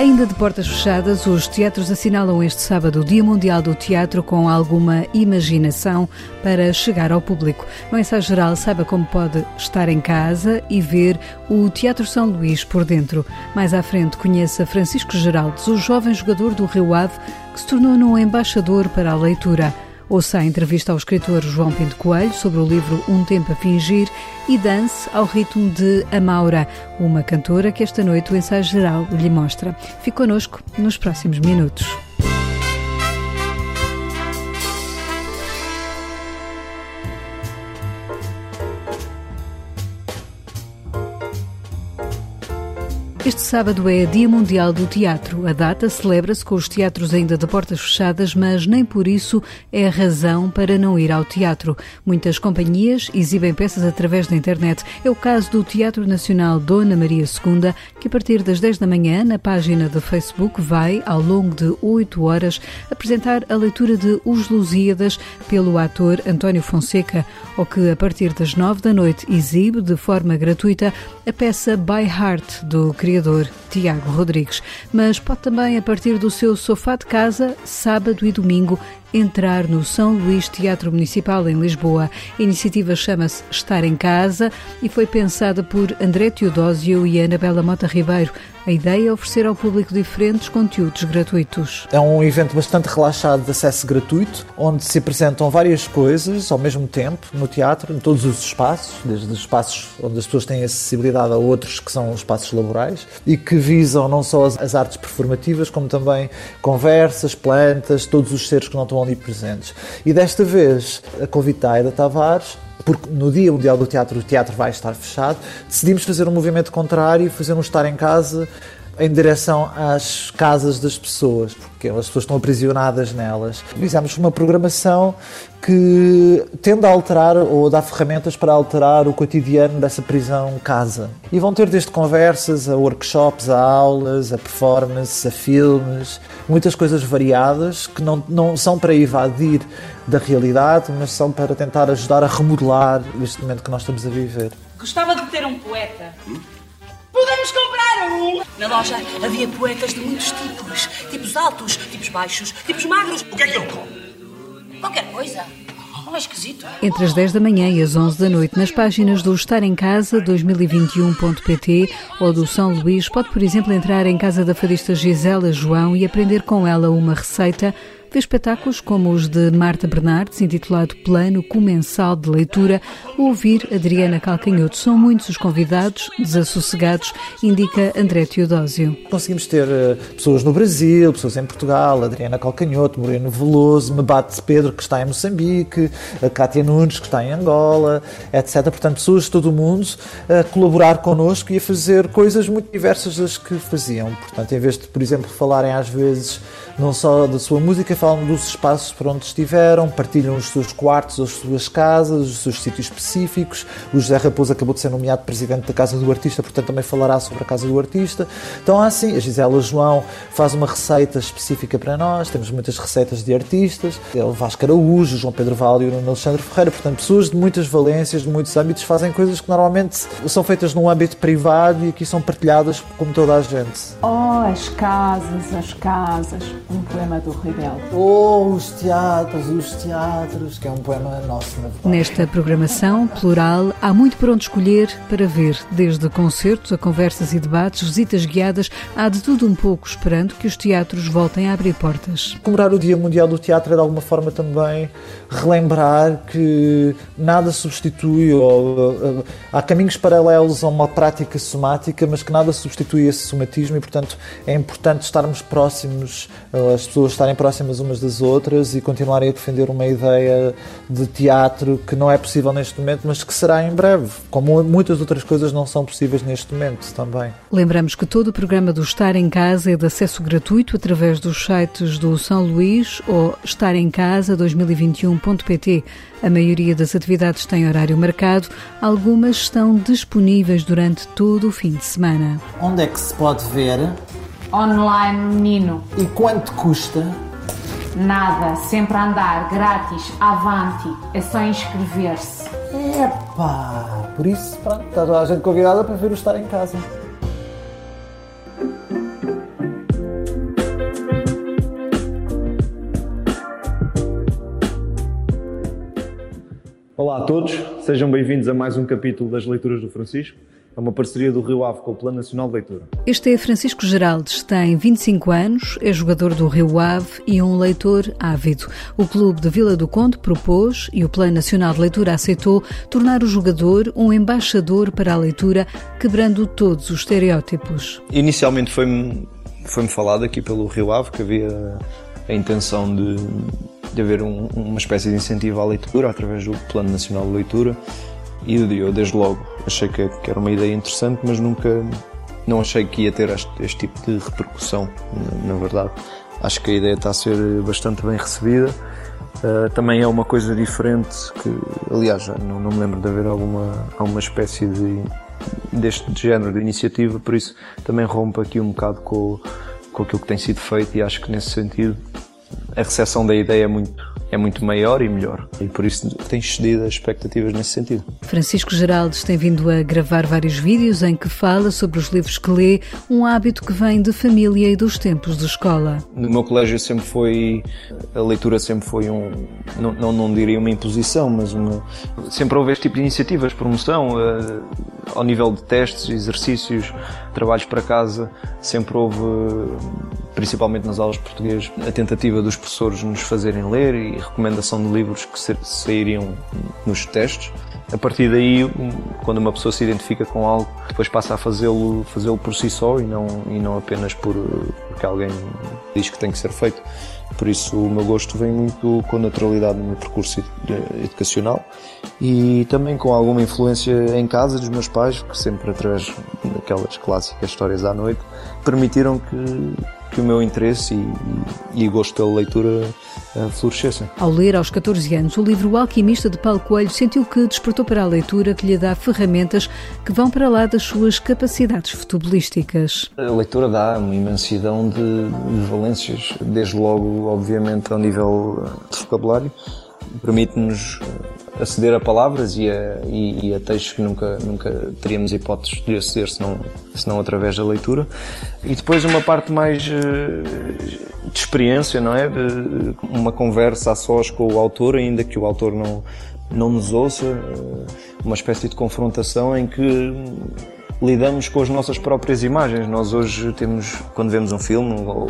Ainda de portas fechadas, os teatros assinalam este sábado o Dia Mundial do Teatro com alguma imaginação para chegar ao público. No ensaio geral, saiba como pode estar em casa e ver o Teatro São Luís por dentro. Mais à frente, conheça Francisco Geraldes, o jovem jogador do Rio Ave que se tornou num embaixador para a leitura. Ouça a entrevista ao escritor João Pinto Coelho sobre o livro Um Tempo a Fingir e dance ao ritmo de Amaura, uma cantora que esta noite o ensaio geral lhe mostra. Fique connosco nos próximos minutos. Este sábado é Dia Mundial do Teatro. A data celebra-se com os teatros ainda de portas fechadas, mas nem por isso é razão para não ir ao teatro. Muitas companhias exibem peças através da internet. É o caso do Teatro Nacional Dona Maria II, que a partir das 10 da manhã, na página do Facebook, vai, ao longo de 8 horas, apresentar a leitura de Os Lusíadas pelo ator António Fonseca, ou que a partir das 9 da noite exibe de forma gratuita a peça By Heart do criador Tiago Rodrigues, mas pode também, a partir do seu sofá de casa, sábado e domingo, entrar no São Luís Teatro Municipal em Lisboa. A iniciativa chama-se Estar em Casa e foi pensada por André Teodósio e Anabela Mota Ribeiro. A ideia é oferecer ao público diferentes conteúdos gratuitos. É um evento bastante relaxado de acesso gratuito, onde se apresentam várias coisas ao mesmo tempo no teatro, em todos os espaços, desde os espaços onde as pessoas têm acessibilidade a outros que são espaços laborais e que visam não só as artes performativas, como também conversas, plantas, todos os seres que não estão E desta vez a convite da Aida Tavares porque no Dia Mundial do Teatro o teatro vai estar fechado, decidimos fazer um movimento contrário fazer um estar em casa em direção às casas das pessoas, porque as pessoas estão aprisionadas nelas. Fizemos uma programação que tende a alterar ou dá ferramentas para alterar o cotidiano dessa prisão casa. E vão ter desde conversas, a workshops, a aulas, a performances, a filmes, muitas coisas variadas que não, não são para evadir da realidade, mas são para tentar ajudar a remodelar este momento que nós estamos a viver. Gostava de ter um poeta. Podemos comprar um! Na loja havia poetas de muitos tipos. Tipos altos, tipos baixos, tipos magros. O que é que ele come? Qualquer coisa. Não é esquisito? Entre as 10 da manhã e as 11 da noite, nas páginas do Estar em Casa 2021.pt ou do São Luís, pode, por exemplo, entrar em casa da fadista Gisela João e aprender com ela uma receita Vê espetáculos como os de Marta Bernardes, intitulado Plano Comensal de Leitura, ou ouvir Adriana Calcanhoto. São muitos os convidados, desassossegados, indica André Teodósio. Conseguimos ter uh, pessoas no Brasil, pessoas em Portugal, Adriana Calcanhoto, Moreno Veloso, Mebate Pedro, que está em Moçambique, a Cátia Nunes, que está em Angola, etc. Portanto, pessoas de todo o mundo a colaborar connosco e a fazer coisas muito diversas das que faziam. Portanto, em vez de, por exemplo, falarem às vezes não só da sua música, falam dos espaços por onde estiveram, partilham os seus quartos, as suas casas, os seus sítios específicos. O José Raposo acabou de ser nomeado presidente da Casa do Artista, portanto também falará sobre a Casa do Artista. Então, assim, a Gisela João faz uma receita específica para nós, temos muitas receitas de artistas, o Vasco Araújo, João Pedro Vale e o Alexandre Ferreira, portanto, pessoas de muitas valências, de muitos âmbitos, fazem coisas que normalmente são feitas num âmbito privado e aqui são partilhadas como toda a gente. Oh, as casas, as casas, um poema do Rebelde. Oh, os teatros, os teatros, que é um poema nosso, na verdade. Nesta programação plural, há muito por onde escolher para ver, desde concertos a conversas e debates, visitas guiadas, há de tudo um pouco, esperando que os teatros voltem a abrir portas. Comemorar o Dia Mundial do Teatro é de alguma forma também relembrar que nada substitui, ou, uh, há caminhos paralelos a uma prática somática, mas que nada substitui esse somatismo e, portanto, é importante estarmos próximos uh, as pessoas estarem próximas umas das outras e continuarem a defender uma ideia de teatro que não é possível neste momento, mas que será em breve, como muitas outras coisas não são possíveis neste momento também. Lembramos que todo o programa do Estar em Casa é de acesso gratuito através dos sites do São Luís ou Estar em Casa 2021.pt. A maioria das atividades tem horário marcado, algumas estão disponíveis durante todo o fim de semana. Onde é que se pode ver? Online, menino. E quanto custa? Nada, sempre a andar, grátis, avante, é só inscrever-se. Epá, por isso, pronto, está toda a gente convidada, prefiro estar em casa. Olá a todos, sejam bem-vindos a mais um capítulo das Leituras do Francisco. É uma parceria do Rio Ave com o Plano Nacional de Leitura. Este é Francisco Geraldes, tem 25 anos, é jogador do Rio Ave e um leitor ávido. O Clube de Vila do Conde propôs, e o Plano Nacional de Leitura aceitou, tornar o jogador um embaixador para a leitura, quebrando todos os estereótipos. Inicialmente foi-me foi falado aqui pelo Rio Ave que havia a intenção de de haver um, uma espécie de incentivo à leitura através do Plano Nacional de Leitura e eu desde logo achei que, era uma ideia interessante, mas nunca não achei que ia ter este, este tipo de repercussão, na, na, verdade. Acho que a ideia está a ser bastante bem recebida. Uh, também é uma coisa diferente que, aliás, não, não me lembro de haver alguma, alguma espécie de, deste género de iniciativa, por isso também rompe aqui um bocado com, com aquilo que tem sido feito e acho que nesse sentido a recepção da ideia é muito, é muito maior e melhor. E por isso tem excedido as expectativas nesse sentido. Francisco Geraldes tem vindo a gravar vários vídeos em que fala sobre os livros que lê, um hábito que vem de família e dos tempos de escola. No meu colégio sempre foi, a leitura sempre foi um, não, não, não diria uma imposição, mas uma, sempre houve este tipo de iniciativas, promoção, uh, ao nível de testes, exercícios, trabalhos para casa, sempre houve principalmente nas aulas de português, a tentativa dos professores nos fazerem ler e recomendação de livros que sairiam nos testes. A partir daí, quando uma pessoa se identifica com algo, depois passa a fazê-lo fazê por si só e não, e não apenas por, porque alguém diz que tem que ser feito. Por isso, o meu gosto vem muito com naturalidade no meu percurso educacional e também com alguma influência em casa dos meus pais, que sempre através daquelas clássicas histórias à noite permitiram que que o meu interesse e, e, gosto pela leitura uh, florescessem. Ao ler aos 14 anos o livro O Alquimista de Paulo Coelho, sentiu que despertou para a leitura que lhe dá ferramentas que vão para lá das suas capacidades futebolísticas. A leitura dá uma imensidão de, de valências, desde logo, obviamente, ao nível de vocabulário, permite-nos aceder a palavras e a, e, e a textos que nunca, nunca teríamos hipóteses de aceder senão, senão através da leitura. E depois uma parte mais uh, de experiência, não é? De, uma conversa a sós com o autor, ainda que o autor não, não nos ouça, uh, uma espécie de confrontação em que lidamos com as nossas próprias imagens. Nós hoje temos, quando vemos um filme ou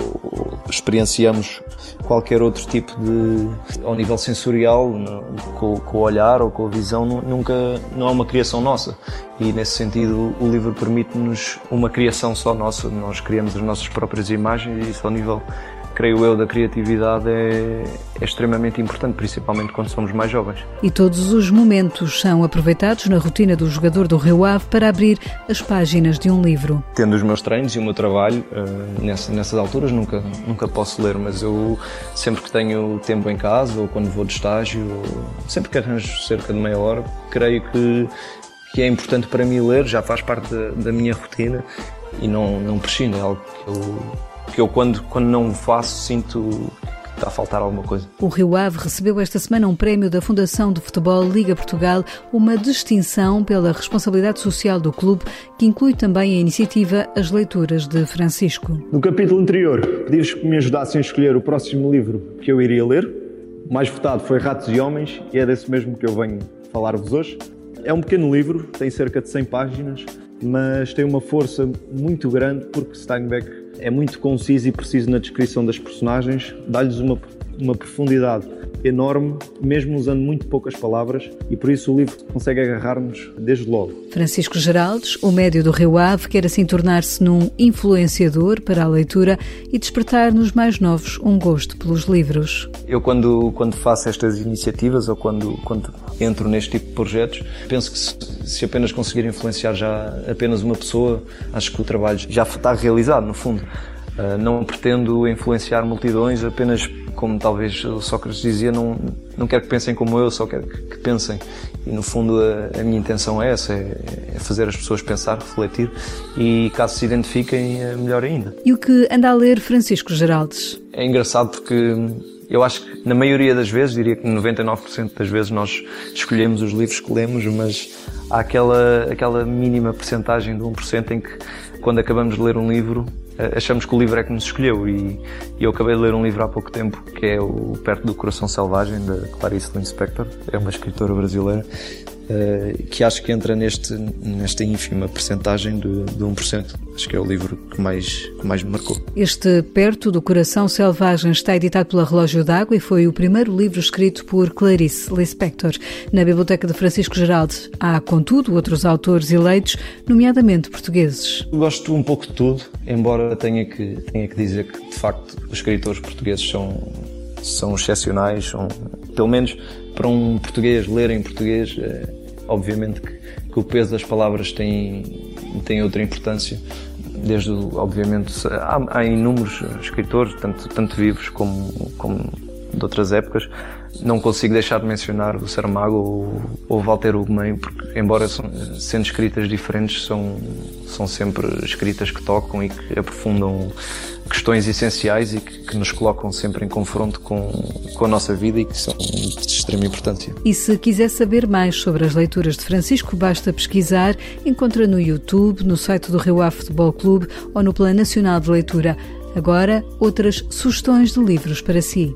experienciamos qualquer outro tipo de, ao nível sensorial, com, com, o olhar ou com a visão, nunca, não é uma criação nossa. E nesse sentido, o livro permite-nos uma criação só nossa. Nós criamos as nossas próprias imagens e isso ao nível creio eu, da criatividade é, é, extremamente importante, principalmente quando somos mais jovens. E todos os momentos são aproveitados na rotina do jogador do Rio Ave para abrir as páginas de um livro. Tendo os meus treinos e o meu trabalho, uh, nessas, nessas alturas nunca, nunca posso ler, mas eu sempre que tenho tempo em casa ou quando vou de estágio, sempre que arranjo cerca de meia hora, creio que, que é importante para mim ler, já faz parte da, da minha rotina e não, não prescindo, é algo que eu que eu quando, quando não faço sinto que está a faltar alguma coisa. O Rio Ave recebeu esta semana um prémio da Fundação de Futebol Liga Portugal, uma distinção pela responsabilidade social do clube, que inclui também a iniciativa As Leituras de Francisco. No capítulo anterior, pedi-vos que me ajudassem a escolher o próximo livro que eu iria ler. O mais votado foi Ratos e Homens e é desse mesmo que eu venho falar-vos hoje. É um pequeno livro, tem cerca de 100 páginas, mas tem uma força muito grande porque Steinbeck é muito conciso e preciso na descrição das personagens, dá-lhes uma, uma profundidade enorme, mesmo usando muito poucas palavras, e por isso o livro consegue agarrar-nos desde logo. Francisco Geraldes, o médio do Rio Ave, quer assim tornar-se num influenciador para a leitura e despertar nos mais novos um gosto pelos livros. Eu, quando, quando faço estas iniciativas ou quando, quando entro neste tipo de projetos, penso que se, se apenas conseguir influenciar já apenas uma pessoa, acho que o trabalho já está realizado, no fundo. Uh, não pretendo influenciar multidões apenas como talvez Sócrates dizia, não, não quero que pensem como eu, só quero que, que pensem. E no fundo a, a, minha intenção é essa, é, é, fazer as pessoas pensar, refletir e caso se identifiquem, é melhor ainda. E o que anda a ler Francisco Geraldes? É engraçado porque eu acho que na maioria das vezes, diria que 99% das vezes nós escolhemos os livros que lemos, mas há aquela, aquela mínima percentagem de 1% em que quando acabamos de ler um livro achamos que o livro é que nos escolheu. E, e, eu acabei de ler um livro há pouco tempo que é o Perto do Coração Selvagem da Clarice Lispector, é uma escritora brasileira uh, que acho que entra neste, nesta ínfima percentagem de, de 1%. Acho que é o livro que mais, que mais me marcou. Este Perto do Coração Selvagem está editado pela Relógio d'Água e foi o primeiro livro escrito por Clarice Lispector. Na Biblioteca de Francisco Geraldes há, contudo, outros autores eleitos, nomeadamente portugueses. Gosto um pouco de tudo, embora tenha que, tenha que dizer que, de facto, os escritores portugueses são, são excepcionais, são, pelo menos para um português ler em português, é, obviamente que, que, o peso das palavras tem, tem outra importância. Desde, obviamente, há, há inúmeros escritores, tanto, tanto vivos como, como de outras épocas. Não consigo deixar de mencionar o Saramago ou, ou Walter Ugumem, porque, embora são, sendo escritas diferentes, são, são sempre escritas que tocam e que aprofundam questões essenciais e que, que, nos colocam sempre em confronto com, com a nossa vida e que são de extrema importância. E se quiser saber mais sobre as leituras de Francisco, basta pesquisar, encontra no YouTube, no site do Rio Ave Futebol Clube ou no Plano Nacional de Leitura. Agora, outras sugestões de livros para si.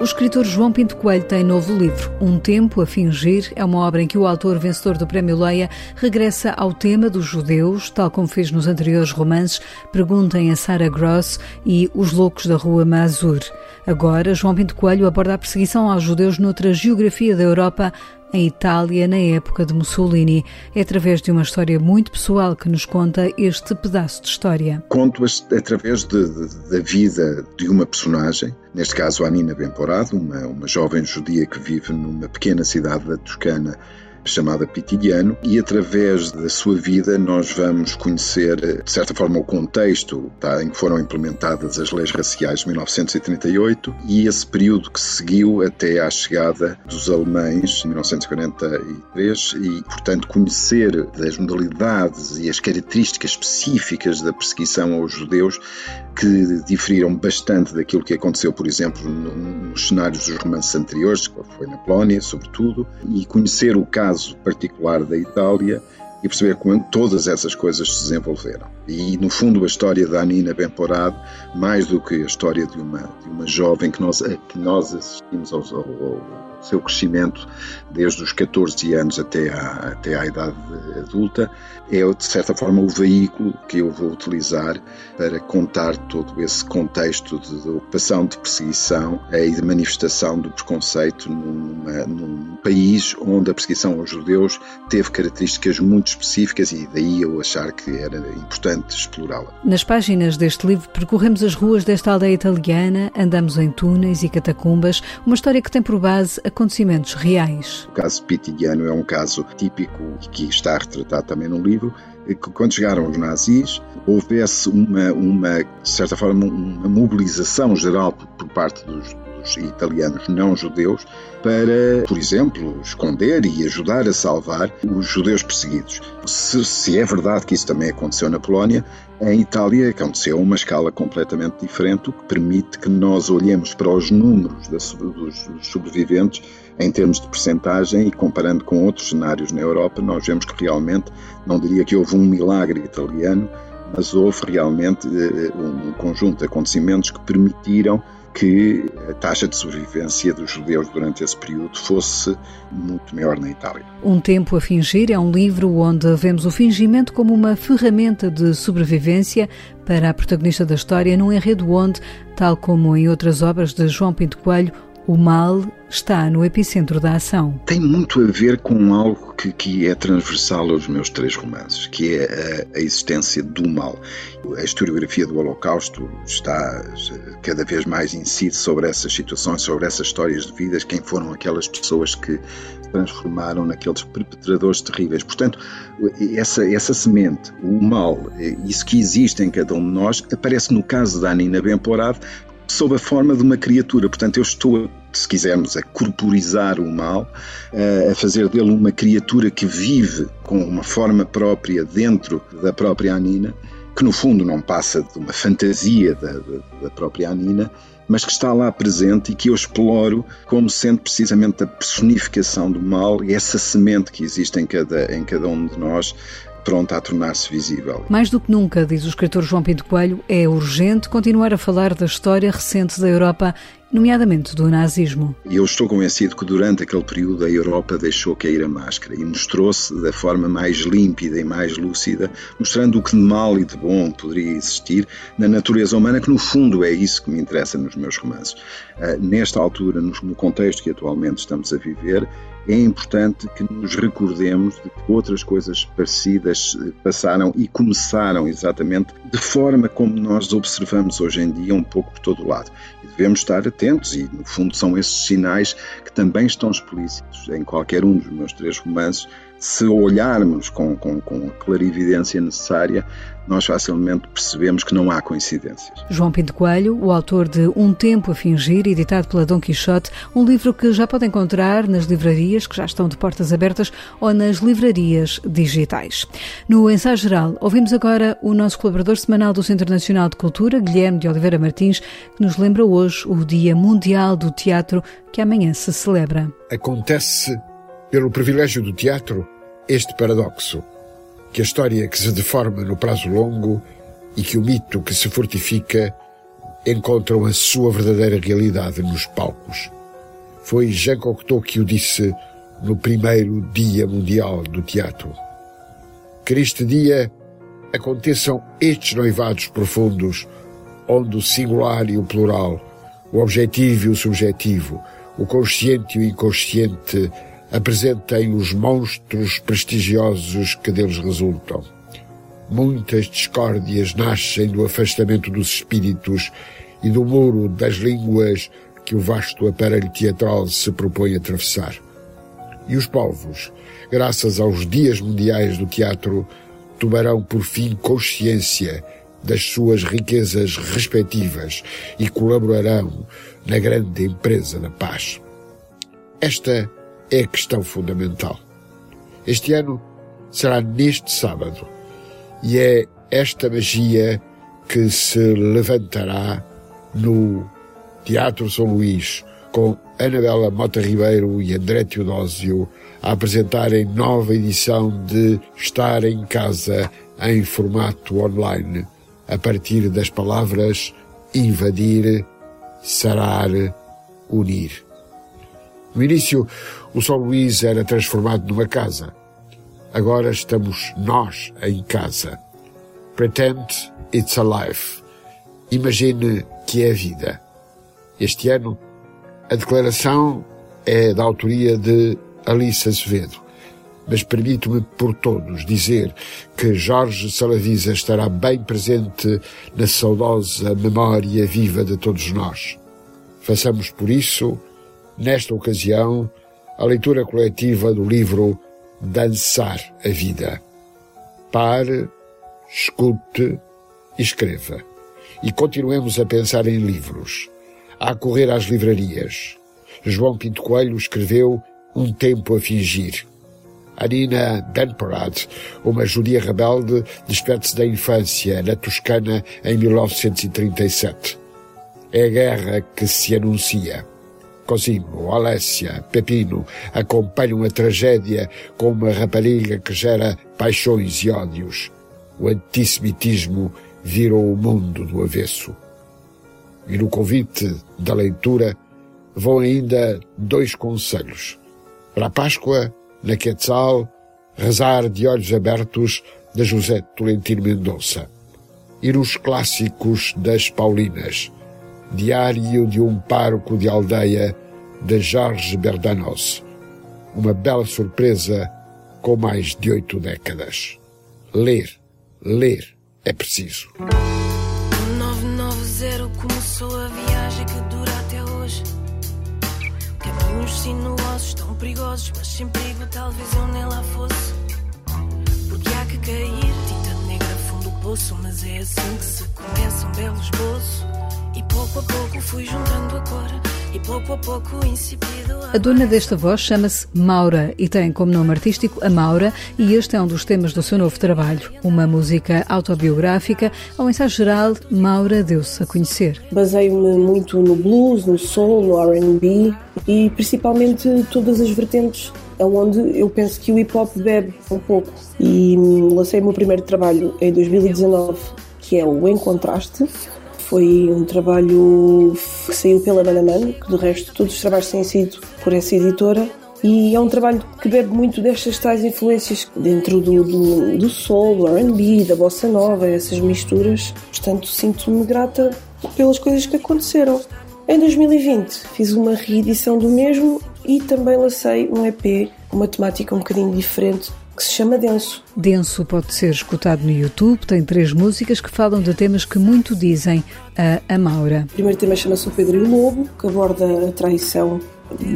O escritor João Pinto Coelho tem novo livro, Um Tempo a Fingir. É uma obra em que o autor vencedor do Prémio Leia regressa ao tema dos judeus, tal como fez nos anteriores romances Perguntem a Sarah Gross e Os Loucos da Rua Mazur. Agora, João Pinto Coelho aborda a perseguição aos judeus noutra geografia da Europa, em Itália, na época de Mussolini. É através de uma história muito pessoal que nos conta este pedaço de história. Conto através de, de, da vida de uma personagem, neste caso a Nina Benporado, uma, uma jovem judia que vive numa pequena cidade da Toscana chamada Pitidiano, e através da sua vida nós vamos conhecer, de certa forma, o contexto tá, em que foram implementadas as leis raciais de 1938 e esse período que seguiu até à chegada dos alemães em 1943 e, portanto, conhecer as modalidades e as características específicas da perseguição aos judeus que diferiram bastante daquilo que aconteceu, por exemplo, nos cenários dos romances anteriores, que foi na Polónia, sobretudo, e conhecer o caso particular da Itália e perceber como todas essas coisas se desenvolveram. E, no fundo, a história da Anina Benporado, mais do que a história de uma, de uma jovem que nós, que nós assistimos ao, ao seu crescimento desde os 14 anos até à, até à idade adulta, é de certa forma o veículo que eu vou utilizar para contar todo esse contexto de, de ocupação, de perseguição e de manifestação do preconceito numa, num país onde a perseguição aos judeus teve características muito específicas e daí eu achar que era importante explorá-la. Nas páginas deste livro percorremos as ruas desta aldeia italiana, andamos em túneis e catacumbas, uma história que tem por base acontecimentos reais. O caso Pitidiano é um caso típico que está retratado também no livro, que quando chegaram os nazis, houvesse uma, uma de certa forma, uma mobilização geral por parte dos, dos italianos não judeus para, por exemplo, esconder e ajudar a salvar os judeus perseguidos. Se, se, é verdade que isso também aconteceu na Polónia, em Itália aconteceu a uma escala completamente diferente, o que permite que nós olhemos para os números dos, sobreviventes em termos de percentagem e comparando com outros cenários na Europa, nós vemos que realmente, não diria que houve um milagre italiano, mas houve realmente eh, um conjunto de acontecimentos que permitiram que a taxa de sobrevivência dos judeus durante esse período fosse muito maior na Itália. Um Tempo a Fingir é um livro onde vemos o fingimento como uma ferramenta de sobrevivência para a protagonista da história, num enredo onde, tal como em outras obras de João Pinto Coelho, o mal está no epicentro da ação. Tem muito a ver com algo que, que é transversal aos meus três romances, que é a, a, existência do mal. A historiografia do Holocausto está cada vez mais incide sobre essas situações, sobre essas histórias de vidas, quem foram aquelas pessoas que transformaram naqueles perpetradores terríveis. Portanto, essa, essa semente, o mal, isso que existe em cada um de nós, aparece no caso da Anina Bemporado sob a forma de uma criatura. Portanto, eu estou, se quisermos, a corporizar o mal, a fazer dele uma criatura que vive com uma forma própria dentro da própria Anina, que no fundo não passa de uma fantasia da, da própria Anina, mas que está lá presente e que eu exploro como sendo precisamente a personificação do mal e essa semente que existe em cada, em cada um de nós pronta a tornar-se visível. Mais do que nunca, diz o escritor João Pinto Coelho, é urgente continuar a falar da história recente da Europa nomeadamente do nazismo. Eu estou convencido que durante aquele período a Europa deixou cair a máscara e mostrou-se da forma mais límpida e mais lúcida, mostrando o que de mal e de bom poderia existir na natureza humana, que no fundo é isso que me interessa nos meus romances. Uh, nesta altura, no contexto que atualmente estamos a viver, é importante que nos recordemos de que outras coisas parecidas eh, passaram e começaram exatamente de forma como nós observamos hoje em dia, um pouco por todo o lado. E devemos estar atentos, e no fundo são esses sinais que também estão explícitos em qualquer um dos meus três romances, se olharmos com, com, com a clarividência necessária, nós facilmente percebemos que não há coincidências. João Pinto Coelho, o autor de Um Tempo a Fingir, editado pela Dom Quixote, um livro que já pode encontrar nas livrarias, que já estão de portas abertas, ou nas livrarias digitais. No ensaio geral, ouvimos agora o nosso colaborador semanal do Centro Nacional de Cultura, Guilherme de Oliveira Martins, que nos lembra hoje o Dia Mundial do Teatro, que amanhã se celebra. Acontece pelo privilégio do teatro, este paradoxo, que a história que se deforma no prazo longo e que o mito que se fortifica encontram a sua verdadeira realidade nos palcos. Foi Jean Cocteau que o disse no primeiro Dia Mundial do Teatro. Que neste dia aconteçam estes noivados profundos, onde o singular e o plural, o objetivo e o subjetivo, o consciente e o inconsciente apresentem os monstros prestigiosos que deles resultam. Muitas discórdias nascem do afastamento dos espíritos e do muro das línguas que o vasto aparelho teatral se propõe a atravessar. E os povos, graças aos Dias Mundiais do Teatro, tomarão por fim consciência das suas riquezas respectivas e colaborarão na grande empresa da paz. Esta é a questão fundamental. Este ano será neste sábado e é esta magia que se levantará no Teatro São Luís com Anabela Mota Ribeiro e André Teodósio a apresentarem nova edição de Estar em Casa em formato online a partir das palavras invadir, sarar, unir. No início, o São Luís era transformado numa casa. Agora estamos nós em casa. Pretend it's a life. Imagine que é a vida. Este ano, a declaração é da autoria de Alice Azevedo, mas permito-me por todos dizer que Jorge Salavisa estará bem presente na saudosa memória viva de todos nós. Façamos por isso, nesta ocasião, a leitura coletiva do livro Dançar a Vida. Pare, escute escreva. E continuemos a pensar em livros, a correr às livrarias. João Pinto Coelho escreveu Um Tempo a Fingir. Anina Benporad, uma judia rebelde, despede-se da infância na Toscana em 1937. É a guerra que se anuncia. Cosimo, Alessia, Pepino acompanham a tragédia com uma rapariga que gera paixões e ódios. O antissemitismo virou o mundo do avesso. E no convite da leitura vão ainda dois conselhos. Para a Páscoa, na Quetzal, rezar de olhos abertos de José Tolentino Mendonça. E nos clássicos das Paulinas, Diário de um Pároco de Aldeia, de Jorge Berdanos. Uma bela surpresa com mais de oito décadas. Ler, ler é preciso. 990 começou a viagem que dura até hoje. Caminhos sinuosos, tão perigosos, mas sem perigo talvez eu nem lá fosse. Porque há que cair, tinta negra fundo do poço, mas é assim que se começa um belo esboço. Pouco a pouco fui juntando a cor e pouco a pouco. A dona desta voz chama-se Maura e tem como nome artístico a Maura, e este é um dos temas do seu novo trabalho, uma música autobiográfica. Ao ensaio geral, Maura deu-se a conhecer. Baseio-me muito no blues, no soul, no RB e principalmente todas as vertentes onde eu penso que o hip hop bebe um pouco. E lancei o meu primeiro trabalho em 2019, que é o Em Contraste. Foi um trabalho que saiu pela Banaman, que do resto todos os trabalhos têm sido por essa editora. E é um trabalho que bebe muito destas tais influências dentro do, do, do soul, do RB, da bossa nova, essas misturas. Portanto, sinto-me grata pelas coisas que aconteceram. Em 2020 fiz uma reedição do mesmo e também lancei um EP, uma temática um bocadinho diferente, que se chama Denso. Denso pode ser escutado no YouTube, tem três músicas que falam de temas que muito dizem a Amaura. O primeiro tema chama-se O Pedro e o Lobo, que aborda a traição,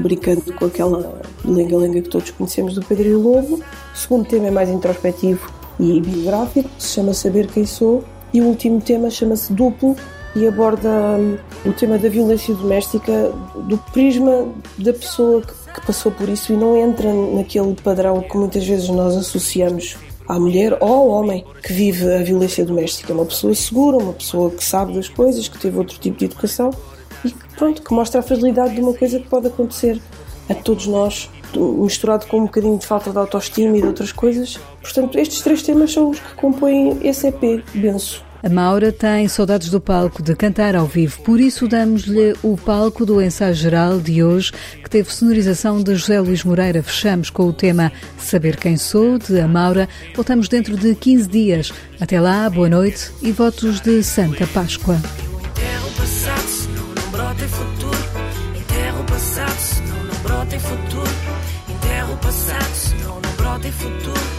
brincando com aquela lenga-lenga que todos conhecemos do Pedro e o Lobo. O segundo tema é mais introspectivo e biográfico, se chama Saber Quem Sou. E o último tema chama-se Duplo, e aborda hum, o tema da violência doméstica do prisma da pessoa que, passou por isso e não entra naquele padrão que muitas vezes nós associamos à mulher ou ao homem que vive a violência doméstica. Uma pessoa segura, uma pessoa que sabe das coisas, que teve outro tipo de educação e que, pronto, que mostra a fragilidade de uma coisa que pode acontecer a todos nós, misturado com um bocadinho de falta de autoestima e de outras coisas. Portanto, estes três temas são os que compõem esse EP, Benço. A Maura tem saudades do palco, de cantar ao vivo, por isso damos-lhe o palco do ensaio geral de hoje, que teve sonorização de José Luís Moreira. Fechamos com o tema Saber Quem Sou, de A Maura. Voltamos dentro de 15 dias. Até lá, boa noite e votos de Santa Páscoa. Brota futuro. Brota futuro. O passado, senão não brota futuro. passado,